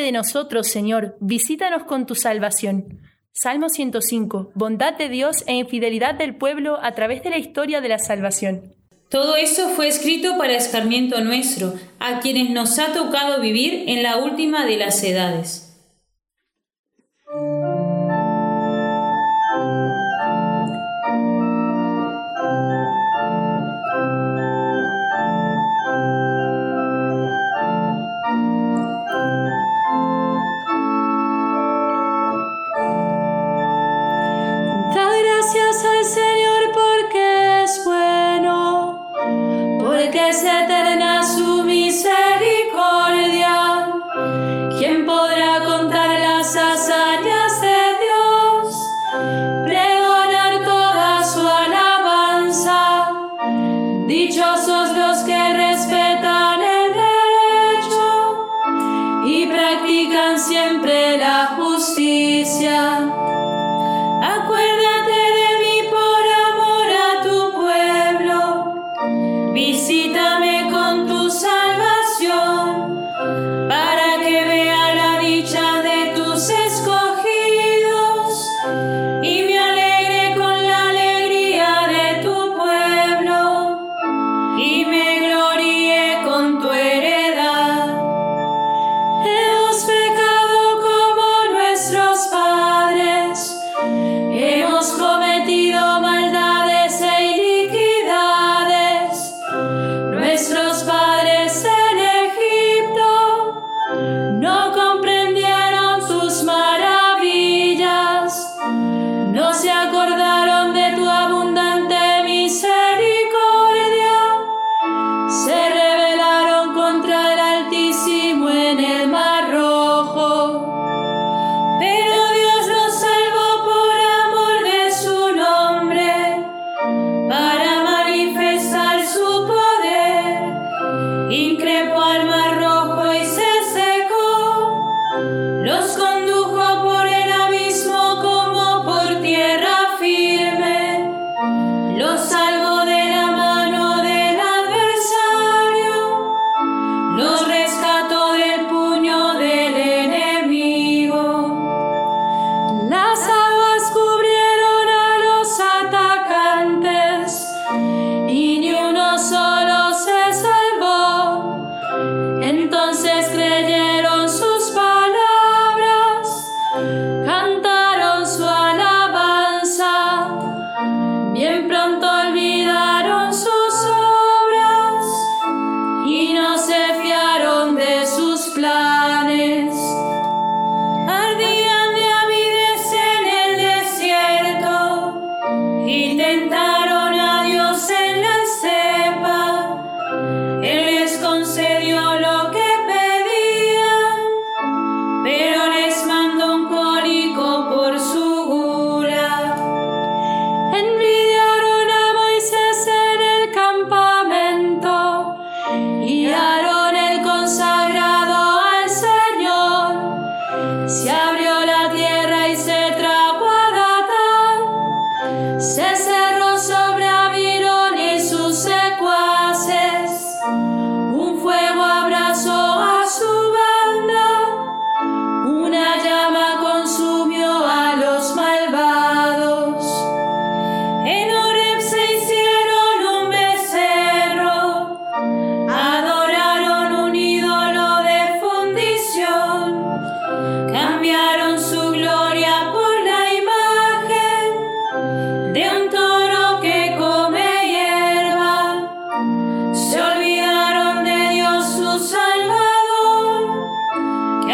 de nosotros, Señor, visítanos con tu salvación. Salmo 105. Bondad de Dios e infidelidad del pueblo a través de la historia de la salvación. Todo eso fue escrito para escarmiento nuestro, a quienes nos ha tocado vivir en la última de las edades. Porque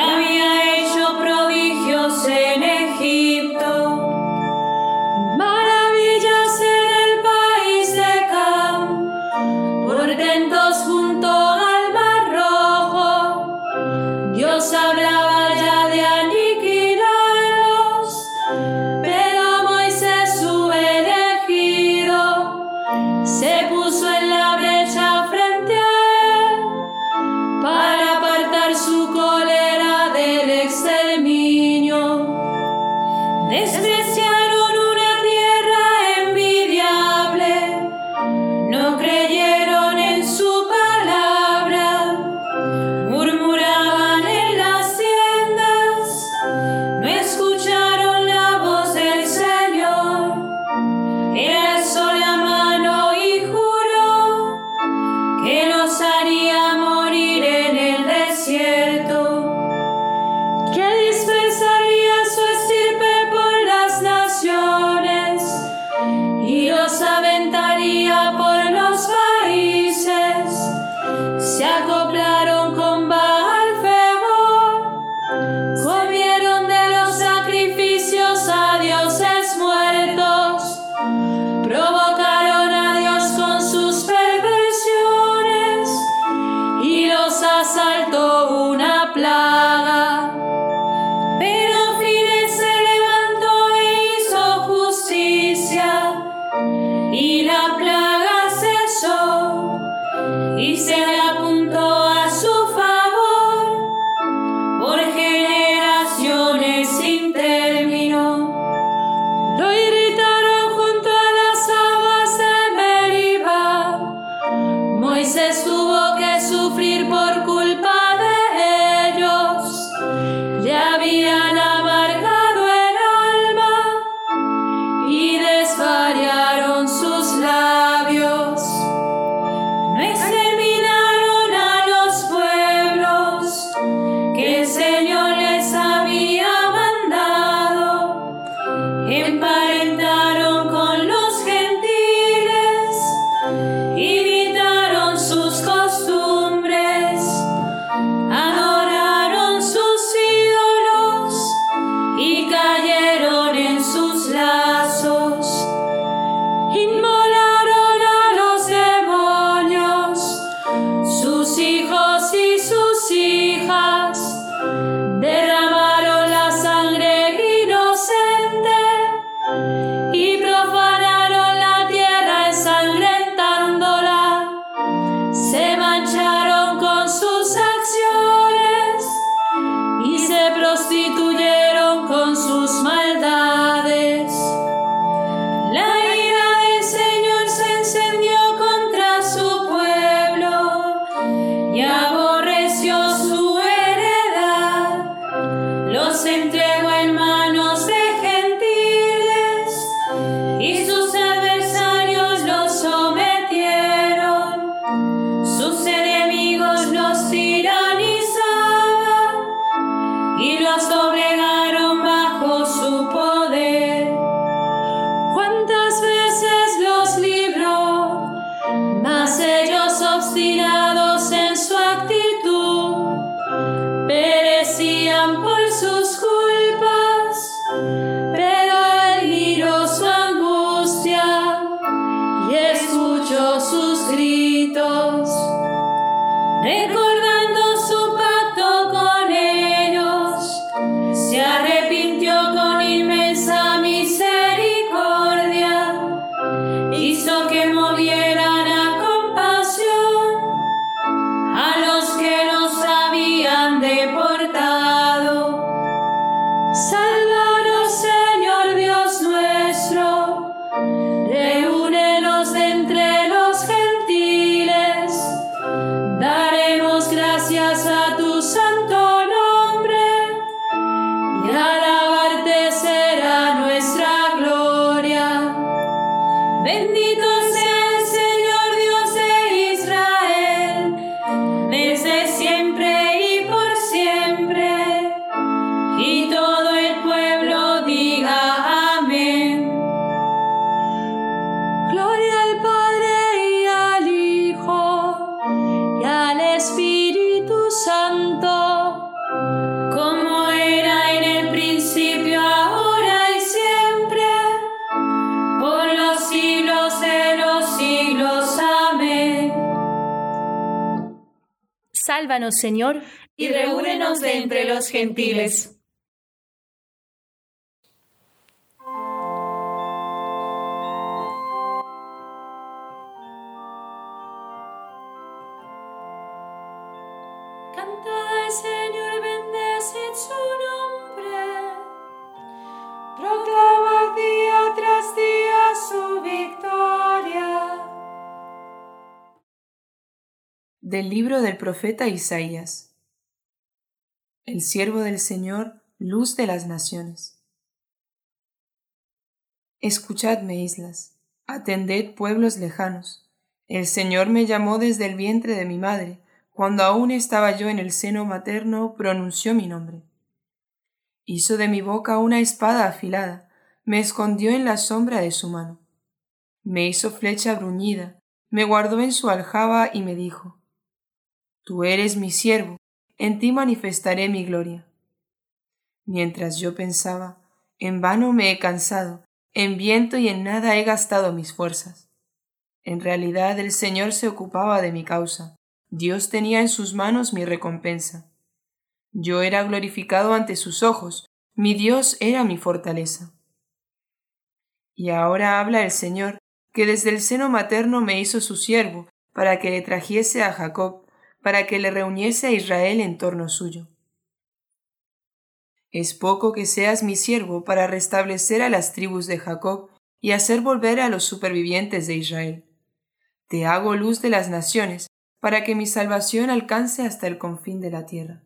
Maria. Sálvanos, Señor, y reúnenos de entre los gentiles. Del libro del profeta Isaías. El siervo del Señor, luz de las naciones. Escuchadme, islas, atended, pueblos lejanos. El Señor me llamó desde el vientre de mi madre, cuando aún estaba yo en el seno materno, pronunció mi nombre. Hizo de mi boca una espada afilada, me escondió en la sombra de su mano. Me hizo flecha bruñida, me guardó en su aljaba y me dijo, Tú eres mi siervo, en ti manifestaré mi gloria. Mientras yo pensaba, en vano me he cansado, en viento y en nada he gastado mis fuerzas. En realidad el Señor se ocupaba de mi causa, Dios tenía en sus manos mi recompensa. Yo era glorificado ante sus ojos, mi Dios era mi fortaleza. Y ahora habla el Señor, que desde el seno materno me hizo su siervo, para que le trajese a Jacob, para que le reuniese a Israel en torno suyo. Es poco que seas mi siervo para restablecer a las tribus de Jacob y hacer volver a los supervivientes de Israel. Te hago luz de las naciones, para que mi salvación alcance hasta el confín de la tierra.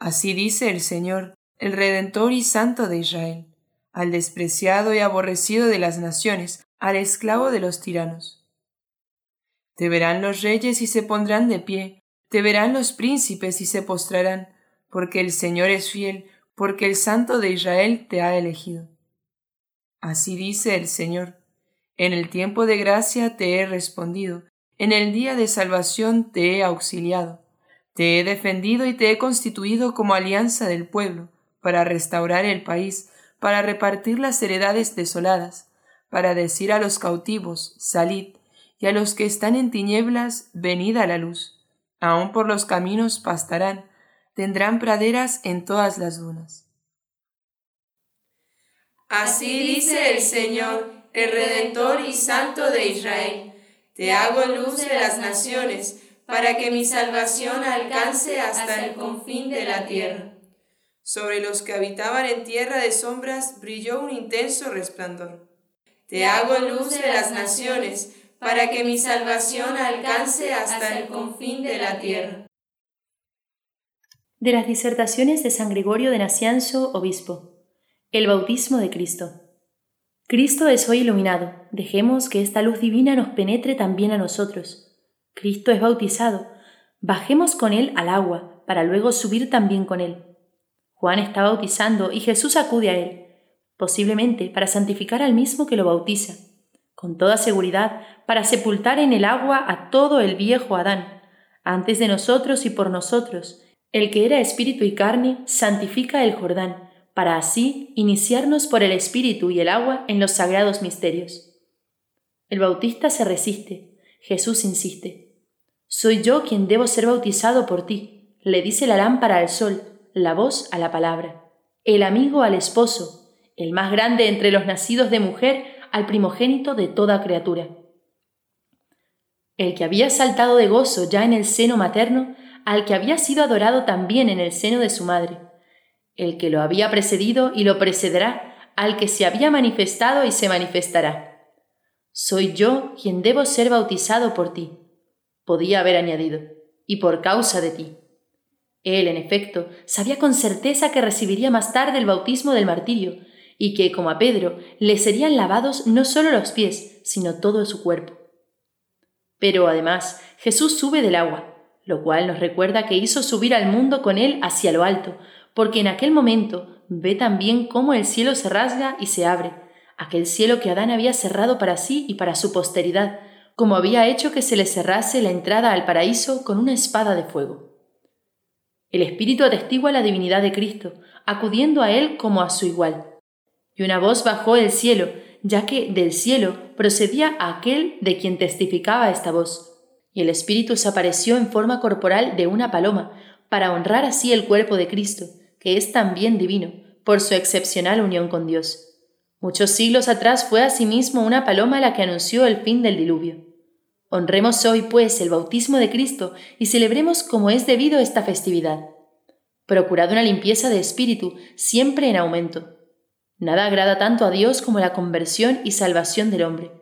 Así dice el Señor, el Redentor y Santo de Israel, al despreciado y aborrecido de las naciones, al esclavo de los tiranos. Te verán los reyes y se pondrán de pie, te verán los príncipes y se postrarán, porque el Señor es fiel, porque el Santo de Israel te ha elegido. Así dice el Señor, en el tiempo de gracia te he respondido, en el día de salvación te he auxiliado, te he defendido y te he constituido como alianza del pueblo, para restaurar el país, para repartir las heredades desoladas, para decir a los cautivos, salid, y a los que están en tinieblas, venid a la luz. Aún por los caminos pastarán, tendrán praderas en todas las dunas. Así dice el Señor, el Redentor y Santo de Israel. Te hago luz de las naciones, para que mi salvación alcance hasta el confín de la tierra. Sobre los que habitaban en tierra de sombras brilló un intenso resplandor. Te hago luz de las naciones, para que mi salvación alcance hasta el confín de la tierra de las disertaciones de San Gregorio de Nacianzo, obispo. El bautismo de Cristo. Cristo es hoy iluminado. Dejemos que esta luz divina nos penetre también a nosotros. Cristo es bautizado. Bajemos con él al agua, para luego subir también con él. Juan está bautizando y Jesús acude a él, posiblemente para santificar al mismo que lo bautiza, con toda seguridad para sepultar en el agua a todo el viejo Adán, antes de nosotros y por nosotros, el que era espíritu y carne santifica el Jordán, para así iniciarnos por el espíritu y el agua en los sagrados misterios. El bautista se resiste, Jesús insiste. Soy yo quien debo ser bautizado por ti, le dice la lámpara al sol, la voz a la palabra, el amigo al esposo, el más grande entre los nacidos de mujer, al primogénito de toda criatura. El que había saltado de gozo ya en el seno materno, al que había sido adorado también en el seno de su madre, el que lo había precedido y lo precederá, al que se había manifestado y se manifestará. Soy yo quien debo ser bautizado por ti, podía haber añadido, y por causa de ti. Él, en efecto, sabía con certeza que recibiría más tarde el bautismo del martirio, y que, como a Pedro, le serían lavados no solo los pies, sino todo su cuerpo. Pero además, Jesús sube del agua, lo cual nos recuerda que hizo subir al mundo con él hacia lo alto, porque en aquel momento ve también cómo el cielo se rasga y se abre, aquel cielo que Adán había cerrado para sí y para su posteridad, como había hecho que se le cerrase la entrada al paraíso con una espada de fuego. El Espíritu atestigua la divinidad de Cristo, acudiendo a él como a su igual. Y una voz bajó del cielo, ya que del cielo procedía aquel de quien testificaba esta voz y el Espíritu se apareció en forma corporal de una paloma, para honrar así el cuerpo de Cristo, que es también divino, por su excepcional unión con Dios. Muchos siglos atrás fue asimismo una paloma la que anunció el fin del diluvio. Honremos hoy, pues, el bautismo de Cristo y celebremos como es debido esta festividad. Procurad una limpieza de espíritu, siempre en aumento. Nada agrada tanto a Dios como la conversión y salvación del hombre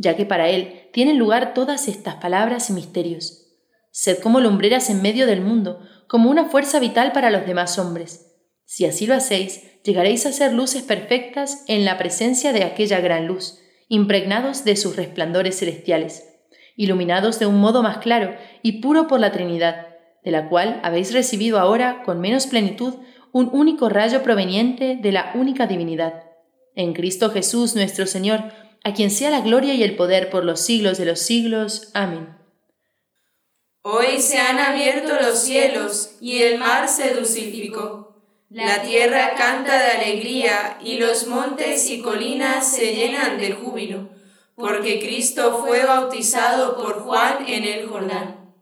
ya que para él tienen lugar todas estas palabras y misterios. Sed como lumbreras en medio del mundo, como una fuerza vital para los demás hombres. Si así lo hacéis, llegaréis a ser luces perfectas en la presencia de aquella gran luz, impregnados de sus resplandores celestiales, iluminados de un modo más claro y puro por la Trinidad, de la cual habéis recibido ahora con menos plenitud un único rayo proveniente de la única divinidad. En Cristo Jesús nuestro Señor, a quien sea la gloria y el poder por los siglos de los siglos. Amén. Hoy se han abierto los cielos y el mar se dulcificó. La tierra canta de alegría y los montes y colinas se llenan de júbilo, porque Cristo fue bautizado por Juan en el Jordán.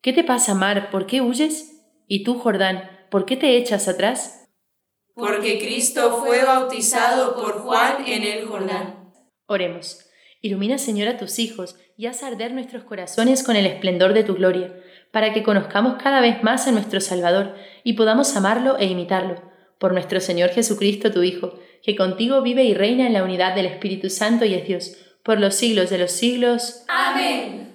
¿Qué te pasa, mar? ¿Por qué huyes? ¿Y tú, Jordán, por qué te echas atrás? Porque Cristo fue bautizado por Juan en el Jordán. Oremos. Ilumina, Señor, a tus hijos y haz arder nuestros corazones con el esplendor de tu gloria, para que conozcamos cada vez más a nuestro Salvador y podamos amarlo e imitarlo. Por nuestro Señor Jesucristo, tu Hijo, que contigo vive y reina en la unidad del Espíritu Santo y es Dios, por los siglos de los siglos. Amén.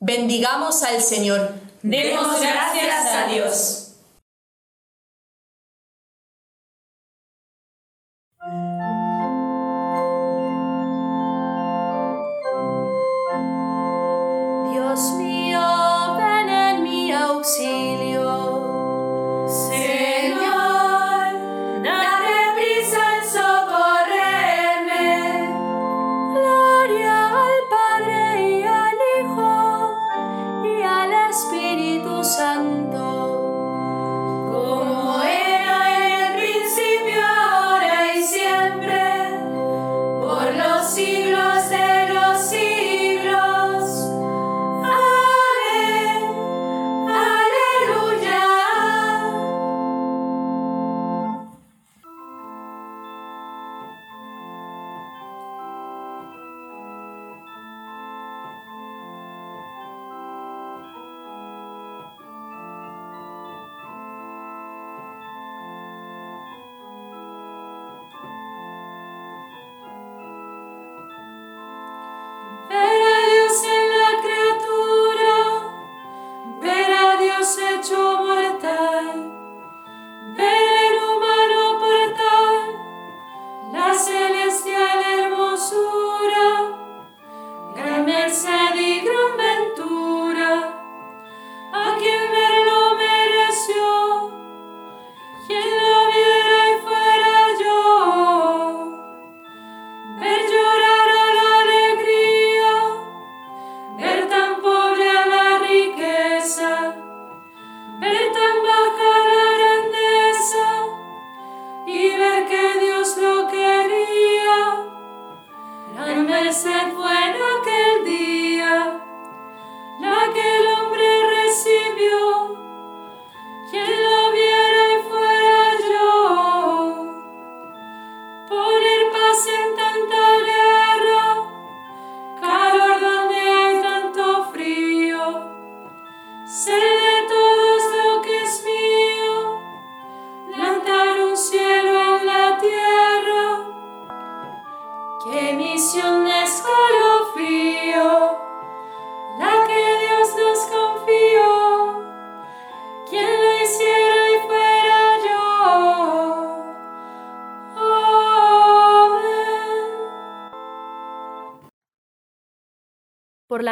Bendigamos al Señor. Demos gracias a Dios. Dios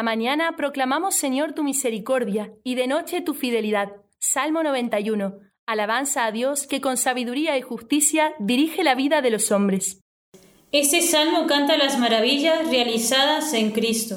mañana proclamamos, Señor, tu misericordia y de noche tu fidelidad. Salmo 91. Alabanza a Dios que con sabiduría y justicia dirige la vida de los hombres. Este salmo canta las maravillas realizadas en Cristo.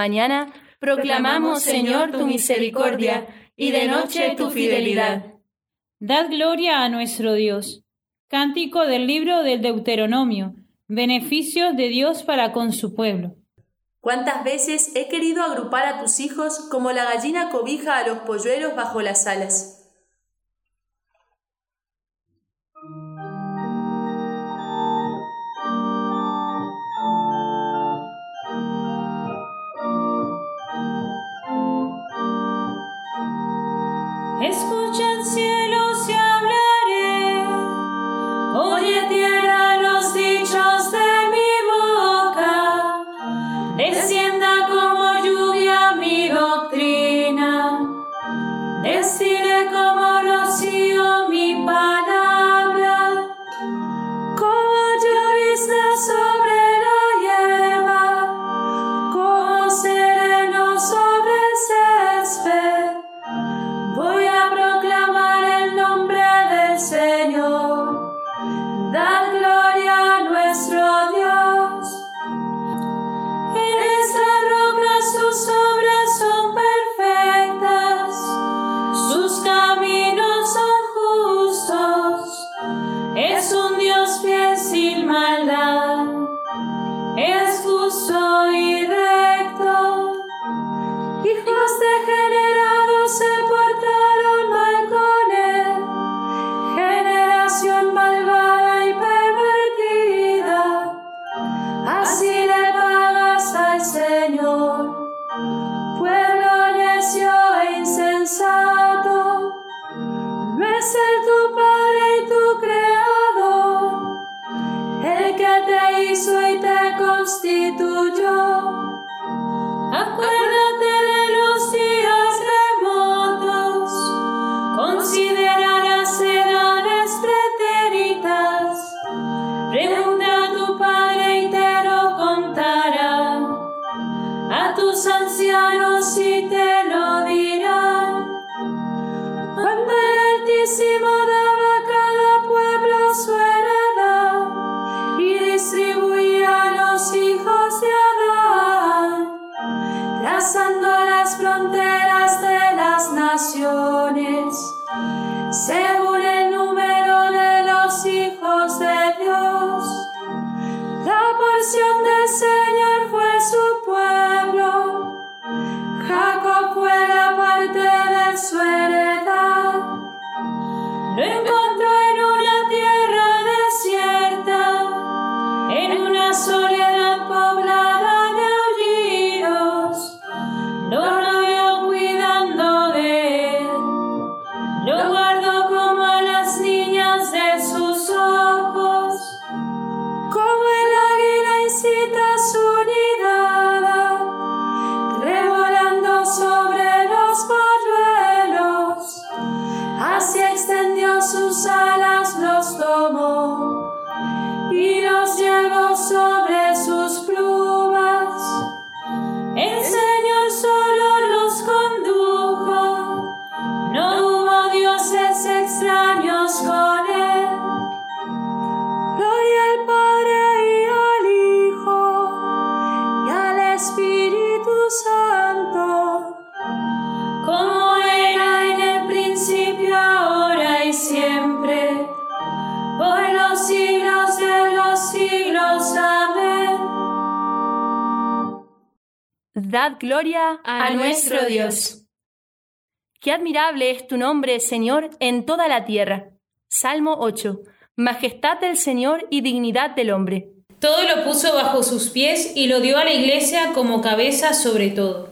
mañana proclamamos, Señor, tu misericordia, y de noche tu fidelidad. Dad gloria a nuestro Dios. Cántico del libro del Deuteronomio. Beneficios de Dios para con su pueblo. ¿Cuántas veces he querido agrupar a tus hijos como la gallina cobija a los polluelos bajo las alas? gloria a, a nuestro Dios. Qué admirable es tu nombre, Señor, en toda la tierra. Salmo 8. Majestad del Señor y dignidad del hombre. Todo lo puso bajo sus pies y lo dio a la iglesia como cabeza sobre todo.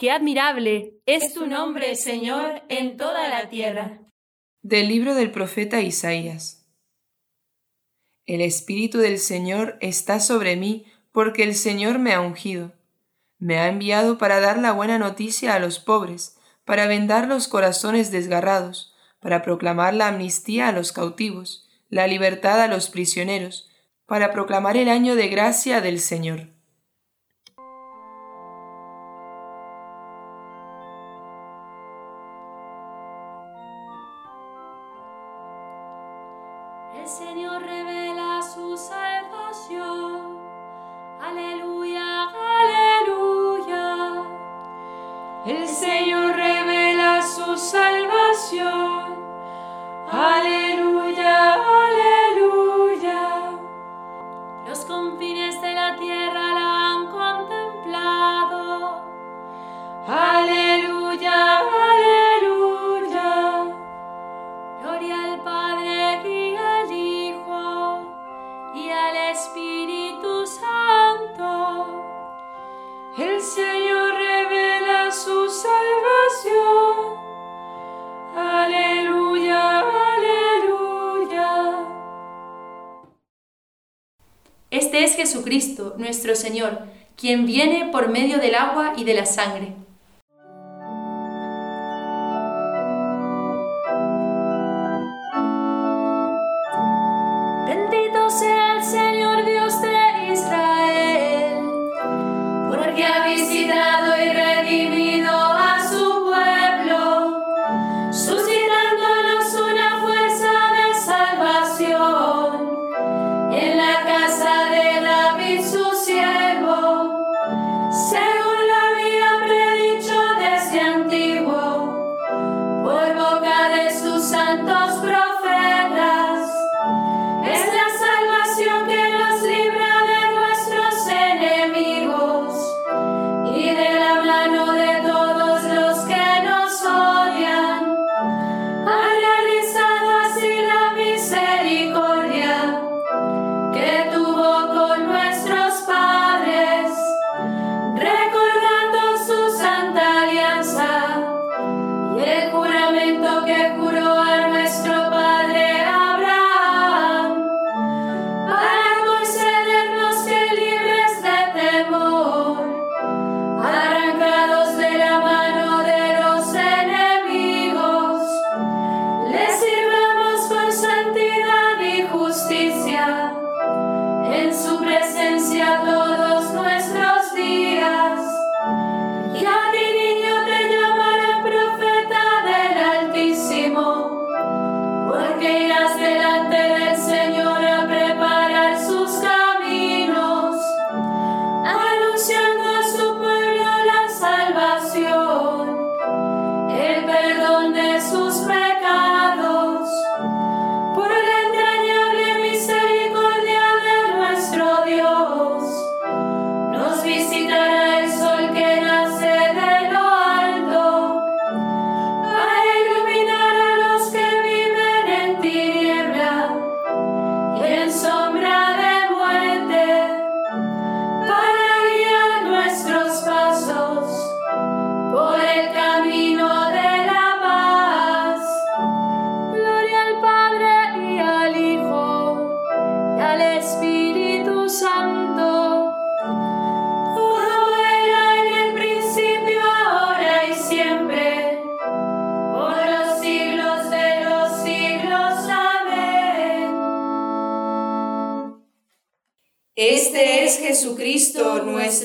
Qué admirable es tu nombre, Señor, en toda la tierra. Del libro del profeta Isaías. El Espíritu del Señor está sobre mí porque el Señor me ha ungido. Me ha enviado para dar la buena noticia a los pobres, para vendar los corazones desgarrados, para proclamar la amnistía a los cautivos, la libertad a los prisioneros, para proclamar el año de gracia del Señor. Es Jesucristo, nuestro Señor, quien viene por medio del agua y de la sangre.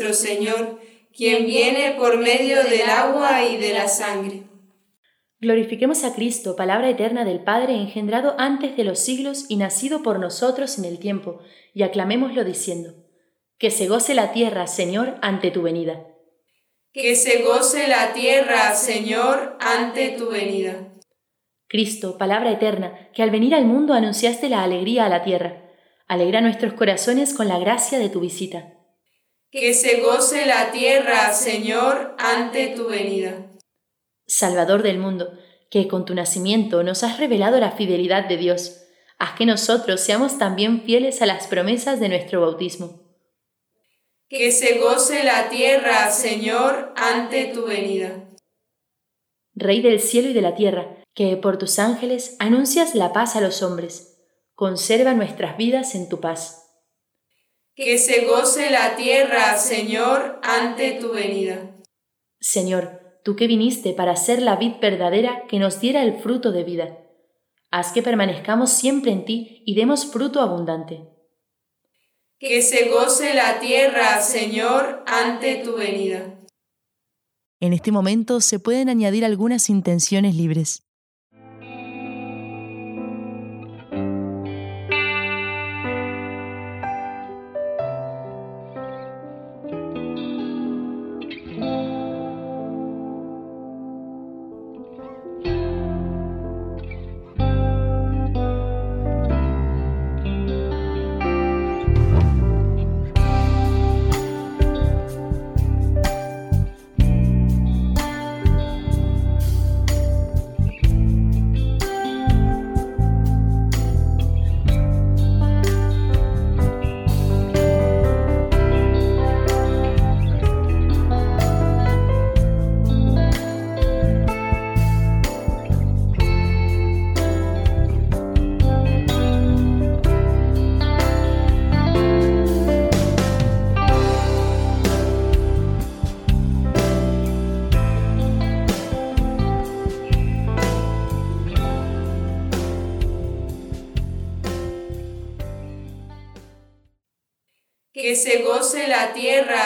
Nuestro Señor, quien viene por medio del agua y de la sangre. Glorifiquemos a Cristo, palabra eterna del Padre, engendrado antes de los siglos y nacido por nosotros en el tiempo, y aclamémoslo diciendo, Que se goce la tierra, Señor, ante tu venida. Que se goce la tierra, Señor, ante tu venida. Cristo, palabra eterna, que al venir al mundo anunciaste la alegría a la tierra. Alegra nuestros corazones con la gracia de tu visita. Que se goce la tierra, Señor, ante tu venida. Salvador del mundo, que con tu nacimiento nos has revelado la fidelidad de Dios, haz que nosotros seamos también fieles a las promesas de nuestro bautismo. Que se goce la tierra, Señor, ante tu venida. Rey del cielo y de la tierra, que por tus ángeles anuncias la paz a los hombres conserva nuestras vidas en tu paz. Que se goce la tierra, Señor, ante tu venida. Señor, tú que viniste para ser la vid verdadera que nos diera el fruto de vida, haz que permanezcamos siempre en ti y demos fruto abundante. Que se goce la tierra, Señor, ante tu venida. En este momento se pueden añadir algunas intenciones libres.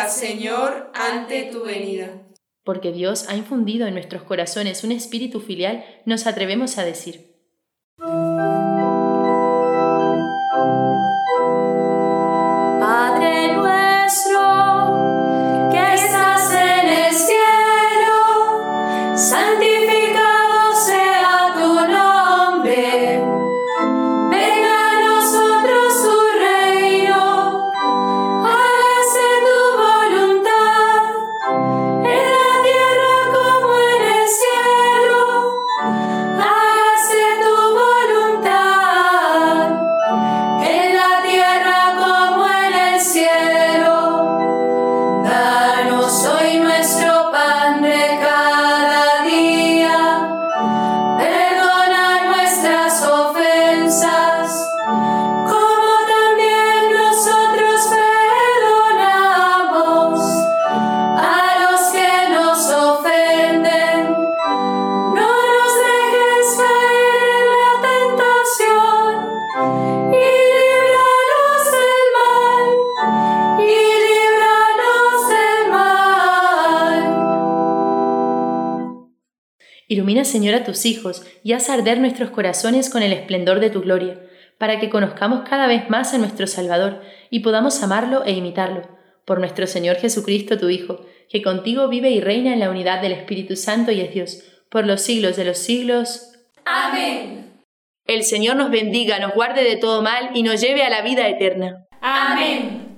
Señor, ante tu venida. Porque Dios ha infundido en nuestros corazones un espíritu filial, nos atrevemos a decir, Señor, a tus hijos y haz arder nuestros corazones con el esplendor de tu gloria, para que conozcamos cada vez más a nuestro Salvador y podamos amarlo e imitarlo. Por nuestro Señor Jesucristo, tu Hijo, que contigo vive y reina en la unidad del Espíritu Santo y es Dios, por los siglos de los siglos. Amén. El Señor nos bendiga, nos guarde de todo mal y nos lleve a la vida eterna. Amén.